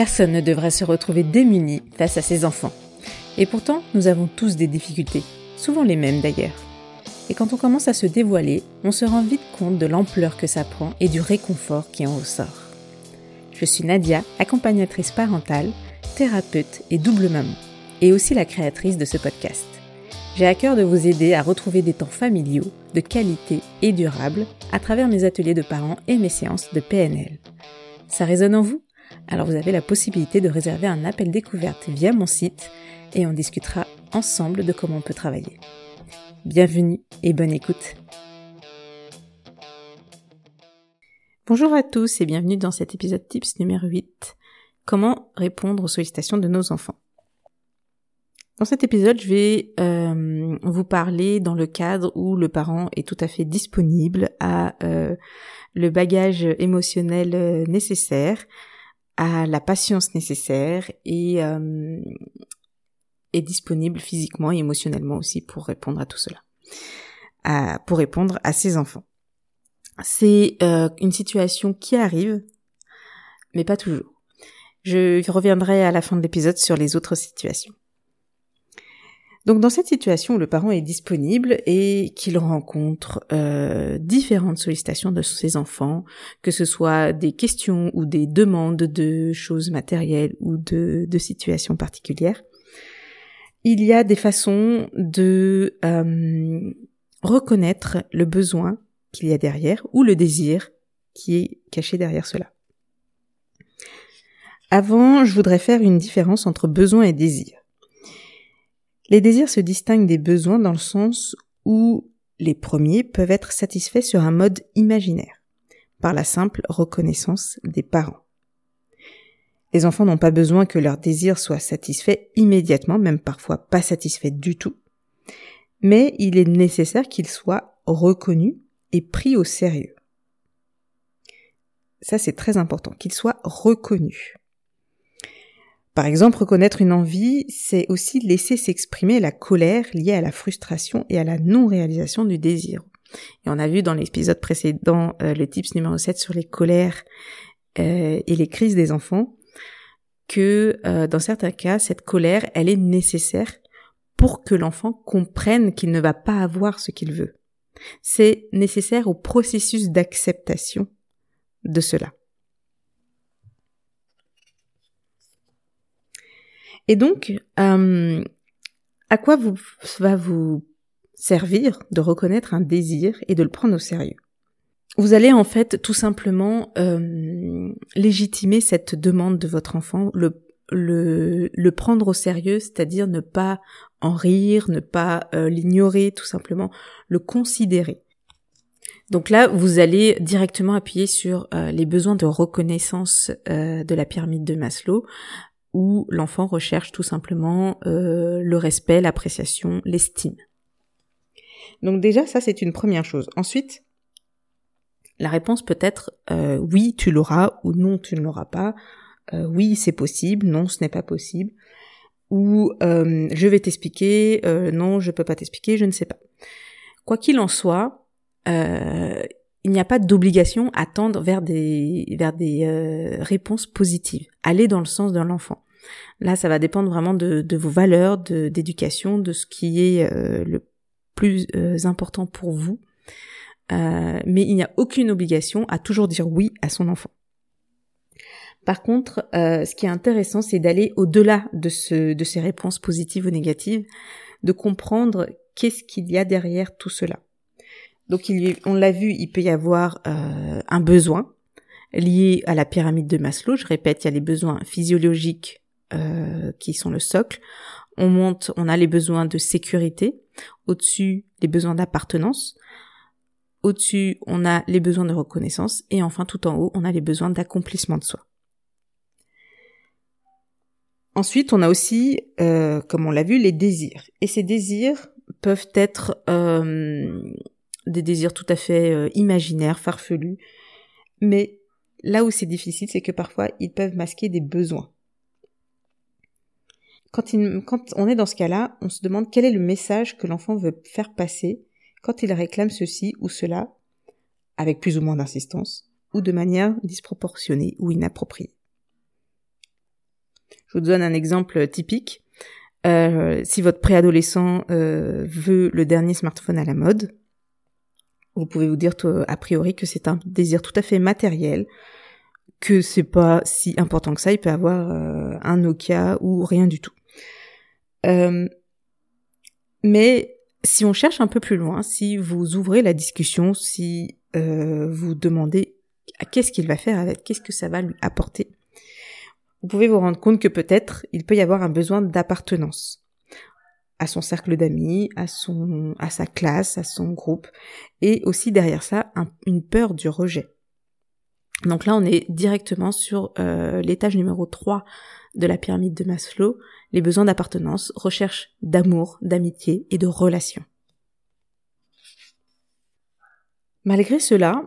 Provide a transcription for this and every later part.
Personne ne devrait se retrouver démuni face à ses enfants. Et pourtant, nous avons tous des difficultés, souvent les mêmes d'ailleurs. Et quand on commence à se dévoiler, on se rend vite compte de l'ampleur que ça prend et du réconfort qui en ressort. Je suis Nadia, accompagnatrice parentale, thérapeute et double maman, et aussi la créatrice de ce podcast. J'ai à cœur de vous aider à retrouver des temps familiaux, de qualité et durables à travers mes ateliers de parents et mes séances de PNL. Ça résonne en vous? Alors vous avez la possibilité de réserver un appel découverte via mon site et on discutera ensemble de comment on peut travailler. Bienvenue et bonne écoute. Bonjour à tous et bienvenue dans cet épisode tips numéro 8. Comment répondre aux sollicitations de nos enfants dans cet épisode, je vais euh, vous parler dans le cadre où le parent est tout à fait disponible à euh, le bagage émotionnel euh, nécessaire, à la patience nécessaire et est disponible physiquement et émotionnellement aussi pour répondre à tout cela, pour répondre à ses enfants. C'est une situation qui arrive, mais pas toujours. Je reviendrai à la fin de l'épisode sur les autres situations. Donc dans cette situation où le parent est disponible et qu'il rencontre euh, différentes sollicitations de ses enfants, que ce soit des questions ou des demandes de choses matérielles ou de, situations particulières, il y a des façons de euh, reconnaître le besoin qu'il y a derrière ou le désir qui est caché derrière cela. Avant, je voudrais faire une différence entre besoin et désir. Les désirs se distinguent des besoins dans le sens où les premiers peuvent être satisfaits sur un mode imaginaire, par la simple reconnaissance des parents. Les enfants n'ont pas besoin que leurs désirs soient satisfaits immédiatement, même parfois pas satisfaits du tout, mais il est nécessaire qu'ils soient reconnus et pris au sérieux. Ça c'est très important, qu'ils soient reconnus. Par exemple, reconnaître une envie, c'est aussi laisser s'exprimer la colère liée à la frustration et à la non-réalisation du désir. Et on a vu dans l'épisode précédent euh, le tips numéro 7 sur les colères euh, et les crises des enfants que euh, dans certains cas, cette colère, elle est nécessaire pour que l'enfant comprenne qu'il ne va pas avoir ce qu'il veut. C'est nécessaire au processus d'acceptation de cela. Et donc, euh, à quoi vous, va vous servir de reconnaître un désir et de le prendre au sérieux? Vous allez en fait tout simplement euh, légitimer cette demande de votre enfant, le, prendre au sérieux, c'est-à-dire ne pas en rire, ne pas euh, l'ignorer, tout simplement le considérer. Donc là, vous allez directement appuyer sur les besoins de reconnaissance de la pyramide de Maslow, où l'enfant recherche tout simplement euh, le respect, l'appréciation, l'estime. Donc déjà, ça c'est une première chose. Ensuite, la réponse peut être euh, oui, tu l'auras ou non, tu ne l'auras pas. Euh, oui, c'est possible, non, ce n'est pas possible. Ou je vais t'expliquer, non, je peux pas t'expliquer, je ne sais pas. Quoi qu'il en soit, il n'y a pas d'obligation à tendre vers des vers des euh, réponses positives. Aller dans le sens de l'enfant. Là, ça va dépendre vraiment de, vos valeurs, d'éducation, de, ce qui est euh, le plus euh, important pour vous. mais il n'y a aucune obligation à toujours dire oui à son enfant. Par contre, ce qui est intéressant, c'est d'aller au-delà de ces réponses positives ou négatives, de comprendre qu'est-ce qu'il y a derrière tout cela. Donc on l'a vu, il peut y avoir euh, un besoin lié à la pyramide de Maslow. Je répète, il y a les besoins physiologiques euh, qui sont le socle. On monte, on a les besoins de sécurité. Au-dessus, les besoins d'appartenance. Au-dessus, on a les besoins de reconnaissance. Et enfin, tout en haut, on a les besoins d'accomplissement de soi. Ensuite, on a aussi, euh, comme on l'a vu, les désirs. Et ces désirs peuvent être des désirs tout à fait euh, imaginaires, farfelus. Mais là où c'est difficile, c'est que parfois ils peuvent masquer des besoins. Quand, on est dans ce cas-là, on se demande quel est le message que l'enfant veut faire passer quand il réclame ceci ou cela, avec plus ou moins d'insistance, ou de manière disproportionnée ou inappropriée. Je vous donne un exemple typique. Euh, si votre préadolescent euh, veut le dernier smartphone à la mode, vous pouvez vous dire a priori que c'est un désir tout à fait matériel, que c'est pas si important que ça, il peut avoir euh, un Nokia ou rien du tout. Euh, mais si on cherche un peu plus loin, si vous ouvrez la discussion, si euh, vous demandez qu'est-ce qu'il va faire avec, qu'est-ce que ça va lui apporter, vous pouvez vous rendre compte que peut-être il peut y avoir un besoin d'appartenance à son cercle d'amis, à son, à sa classe, à son groupe, et aussi derrière ça une peur du rejet. Donc là, on est directement sur euh, l'étage numéro 3 de la pyramide de Maslow, les besoins d'appartenance, recherche d'amour, d'amitié et de relation. Malgré cela,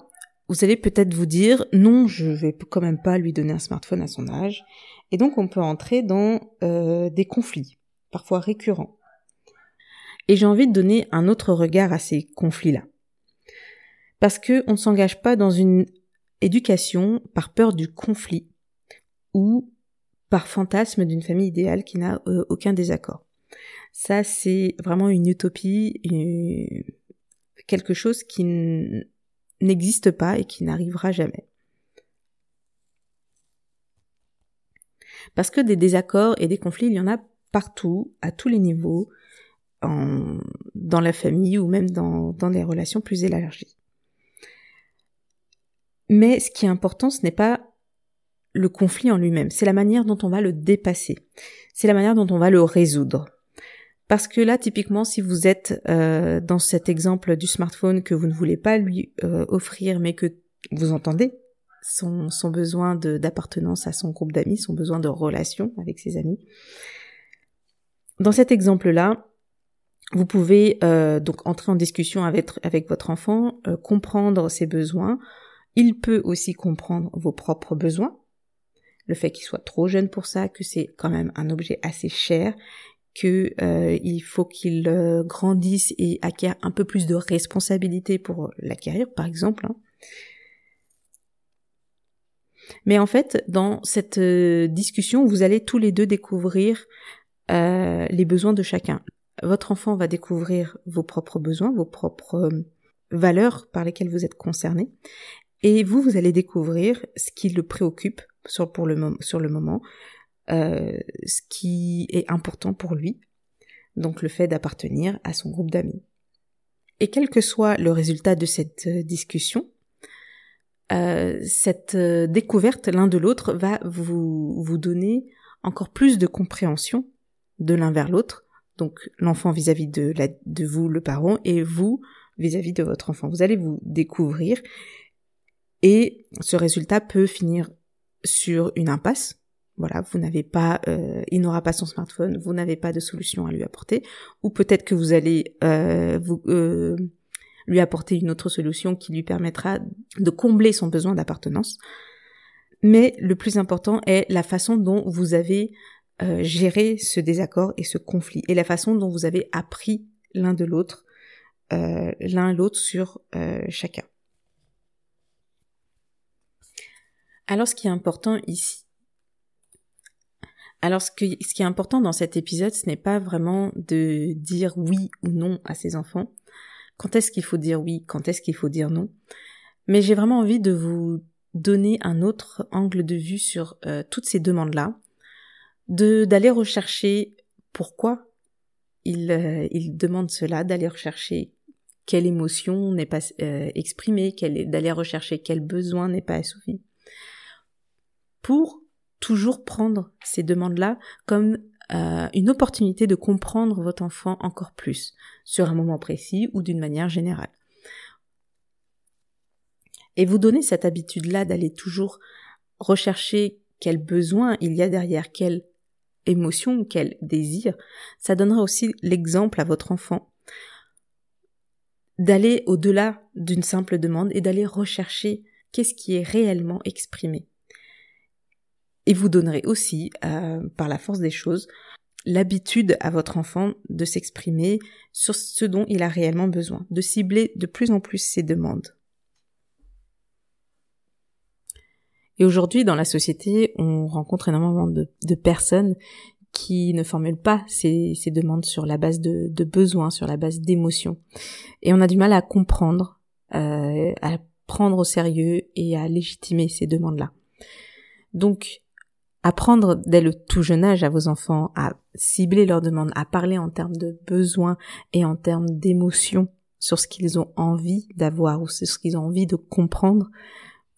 vous allez peut-être vous dire non, je vais quand même pas lui donner un smartphone à son âge, et donc on peut entrer dans euh, des conflits, parfois récurrents. Et j'ai envie de donner un autre regard à ces conflits-là, parce que on ne s'engage pas dans une éducation par peur du conflit ou par fantasme d'une famille idéale qui n'a euh, aucun désaccord. Ça, c'est vraiment une utopie, quelque chose qui n'existe pas et qui n'arrivera jamais. Parce que des désaccords et des conflits, il y en a partout, à tous les niveaux, dans la famille ou même dans, dans les relations plus élargies. Mais ce qui est important, ce n'est pas le conflit en lui-même, c'est la manière dont on va le dépasser, c'est la manière dont on va le résoudre. Parce que là, typiquement, si vous êtes euh, dans cet exemple du smartphone que vous ne voulez pas lui euh, offrir, mais que vous entendez son, son besoin d'appartenance à son groupe d'amis, son besoin de relation avec ses amis, dans cet exemple-là, vous pouvez euh, donc entrer en discussion avec, votre enfant, comprendre ses besoins. Il peut aussi comprendre vos propres besoins, le fait qu'il soit trop jeune pour ça, que c'est quand même un objet assez cher, que euh, il faut qu'il euh, grandisse et acquiert un peu plus de responsabilité pour l'acquérir, par exemple. Hein. Mais en fait, dans cette euh, discussion, vous allez tous les deux découvrir les besoins de chacun. Votre enfant va découvrir vos propres besoins, vos propres valeurs par lesquelles vous êtes concerné, et vous, vous allez découvrir ce qui le préoccupe sur, pour le, moment, euh, ce qui est important pour lui, donc le fait d'appartenir à son groupe d'amis. Et quel que soit le résultat de cette euh, discussion, euh, cette euh, découverte l'un de l'autre va vous donner encore plus de compréhension de l'un vers l'autre, donc l'enfant vis-à-vis de, vous, le parent, et vous vis-à-vis -vis de votre enfant. Vous allez vous découvrir et ce résultat peut finir sur une impasse. Voilà, vous n'avez pas, euh, il n'aura pas son smartphone, vous n'avez pas de solution à lui apporter, ou peut-être que vous allez euh, vous, euh, lui apporter une autre solution qui lui permettra de combler son besoin d'appartenance. Mais le plus important est la façon dont vous avez géré ce désaccord et ce conflit, et la façon dont vous avez appris l'un de l'autre, l'un l'autre sur chacun. Alors ce qui est important ici, alors ce, ce qui est important dans cet épisode, ce n'est pas vraiment de dire oui ou non à ses enfants. Quand est-ce qu'il faut dire oui, quand est-ce qu'il faut dire non? Mais j'ai vraiment envie de vous donner un autre angle de vue sur euh, toutes ces demandes-là, de d'aller rechercher pourquoi il, euh, il demande cela, d'aller rechercher quelle émotion n'est pas euh, exprimée, d'aller rechercher quel besoin n'est pas assouvi pour toujours prendre ces demandes-là comme euh, une opportunité de comprendre votre enfant encore plus sur un moment précis ou d'une manière générale. Et vous donner cette habitude-là d'aller toujours rechercher quel besoin il y a derrière, quelle émotion, quel désir, ça donnera aussi l'exemple à votre enfant d'aller au-delà d'une simple demande et d'aller rechercher qu'est-ce qui est réellement exprimé. Et vous donnerez aussi, euh, par la force des choses, l'habitude à votre enfant de s'exprimer sur ce dont il a réellement besoin, de cibler de plus en plus ses demandes. Et aujourd'hui, dans la société, on rencontre énormément de, personnes qui ne formulent pas ces, demandes sur la base de, besoins, sur la base d'émotions. Et on a du mal à comprendre, euh, à prendre au sérieux et à légitimer ces demandes-là. Donc, apprendre dès le tout jeune âge à vos enfants à cibler leurs demandes, à parler en termes de besoins et en termes d'émotions sur ce qu'ils ont envie d'avoir ou sur ce qu'ils ont envie de comprendre,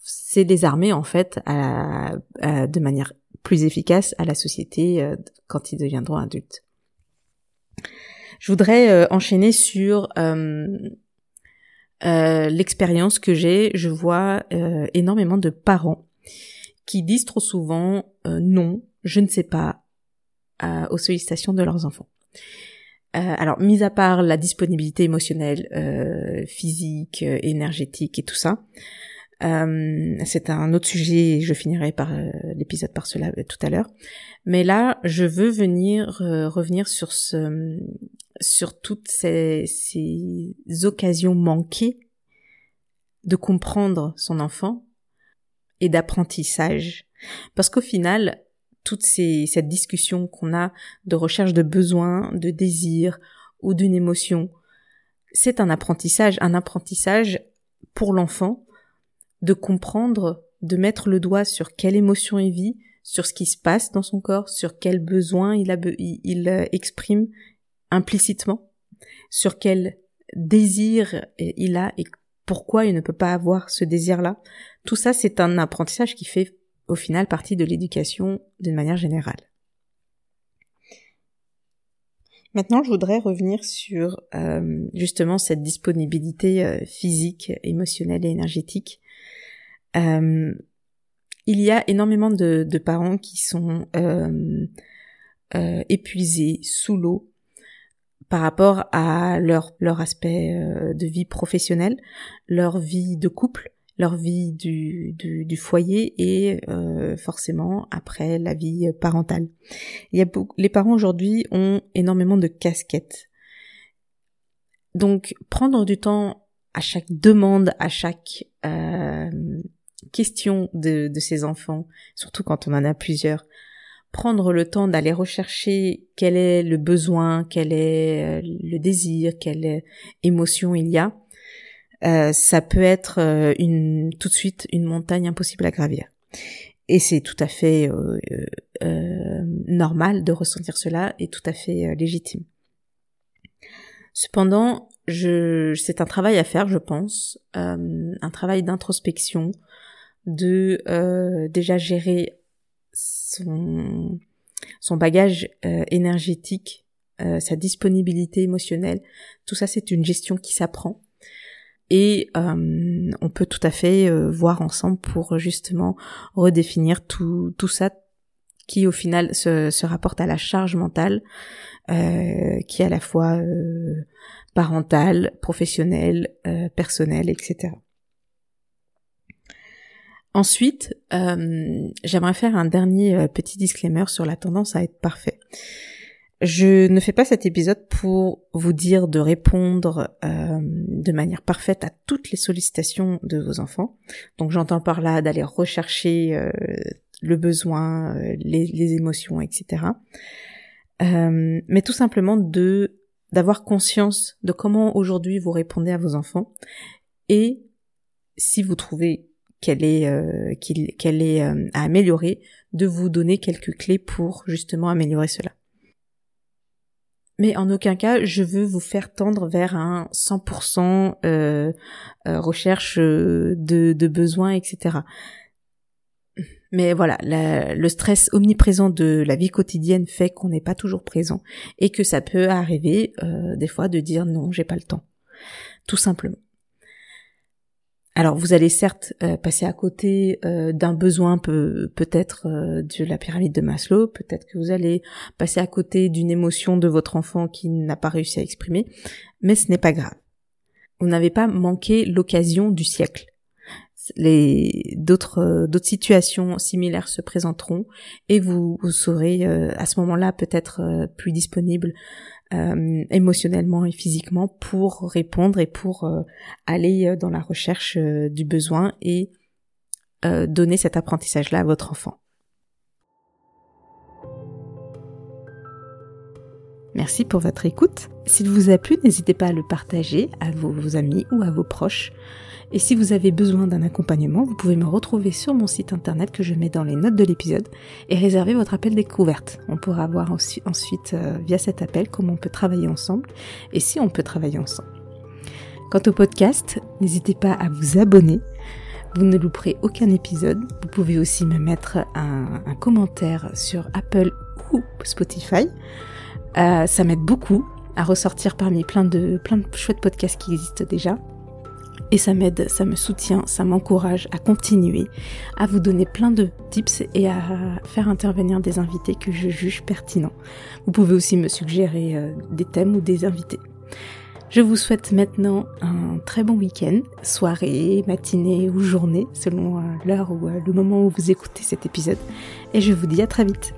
c'est désarmer en fait de manière plus efficace à la société euh, quand ils deviendront adultes. Je voudrais euh, enchaîner sur euh, l'expérience que j'ai. Je vois énormément de parents qui disent trop souvent non, je ne sais pas aux sollicitations de leurs enfants. alors, mis à part la disponibilité émotionnelle, physique, énergétique et tout ça, euh, c'est un autre sujet, je finirai par euh, l'épisode par cela euh, tout à l'heure. Mais là, je veux venir revenir sur ce, sur toutes ces, ces occasions manquées de comprendre son enfant et d'apprentissage. Parce qu'au final, toute ces, cette discussion qu'on a de recherche de besoins, de désirs ou d'une émotion, c'est un apprentissage, un apprentissage pour l'enfant de comprendre, de mettre le doigt sur quelle émotion il vit, sur ce qui se passe dans son corps, sur quel besoin il, euh, exprime implicitement, sur quel désir il a et pourquoi il ne peut pas avoir ce désir-là. Tout ça, c'est un apprentissage qui fait au final partie de l'éducation d'une manière générale. Maintenant, je voudrais revenir sur euh, justement cette disponibilité euh, physique, émotionnelle et énergétique euh, il y a énormément de, parents qui sont euh, euh, épuisés, sous l'eau, par rapport à leur, leur aspect de vie professionnelle, leur vie de couple, leur vie du, du, foyer et forcément après la vie parentale. Il y a les parents aujourd'hui ont énormément de casquettes. Donc prendre du temps à chaque demande, à chaque question de, de ses enfants, surtout quand on en a plusieurs, prendre le temps d'aller rechercher quel est le besoin, quel est euh, le désir, quelle émotion il y a, euh, ça peut être euh, une tout de suite une montagne impossible à gravir. Et c'est tout à fait normal de ressentir cela et tout à fait légitime. Cependant, c'est un travail à faire, je pense, un travail d'introspection, de euh, déjà gérer son, bagage euh, énergétique, euh, sa disponibilité émotionnelle. Tout ça, c'est une gestion qui s'apprend. Et on peut tout à fait voir ensemble pour justement redéfinir tout, tout ça qui au final se, se rapporte à la charge mentale, qui est à la fois parentale, professionnelle, personnelle, etc. Ensuite, euh, j'aimerais faire un dernier euh, petit disclaimer sur la tendance à être parfait. Je ne fais pas cet épisode pour vous dire de répondre euh, de manière parfaite à toutes les sollicitations de vos enfants. Donc j'entends par là d'aller rechercher le besoin, les, émotions, etc. mais tout simplement d'avoir conscience de comment aujourd'hui vous répondez à vos enfants et si vous trouvez qu'elle est euh, qu'elle est euh, à améliorer, de vous donner quelques clés pour justement améliorer cela. Mais en aucun cas, je veux vous faire tendre vers un 100% euh, euh, recherche de, de besoins, etc. Mais voilà, le stress omniprésent de la vie quotidienne fait qu'on n'est pas toujours présent et que ça peut arriver des fois de dire non, j'ai pas le temps, tout simplement. Alors vous allez certes euh, passer à côté euh, d'un besoin peut peut-être euh, de la pyramide de Maslow, peut-être que vous allez passer à côté d'une émotion de votre enfant qui n'a pas réussi à exprimer, mais ce n'est pas grave. Vous n'avez pas manqué l'occasion du siècle. Les d'autres d'autres situations similaires se présenteront et vous, vous serez à ce moment-là peut-être plus disponible euh, émotionnellement et physiquement pour répondre et pour euh, aller euh, dans la recherche du besoin et donner cet apprentissage-là à votre enfant. Merci pour votre écoute. S'il vous a plu, n'hésitez pas à le partager à vos, amis ou à vos proches. Et si vous avez besoin d'un accompagnement, vous pouvez me retrouver sur mon site internet que je mets dans les notes de l'épisode et réserver votre appel découverte. On pourra voir ensuite euh, via cet appel comment on peut travailler ensemble et si on peut travailler ensemble. Quant au podcast, n'hésitez pas à vous abonner. Vous ne louperez aucun épisode. Vous pouvez aussi me mettre un, commentaire sur Apple ou Spotify. Euh, ça m'aide beaucoup à ressortir parmi plein de, plein de chouettes podcasts qui existent déjà. Et ça m'aide, ça me soutient, ça m'encourage à continuer, à vous donner plein de tips et à faire intervenir des invités que je juge pertinents. Vous pouvez aussi me suggérer euh, des thèmes ou des invités. Je vous souhaite maintenant un très bon week-end, soirée, matinée ou journée, selon euh, l'heure ou le moment où vous écoutez cet épisode. Et je vous dis à très vite.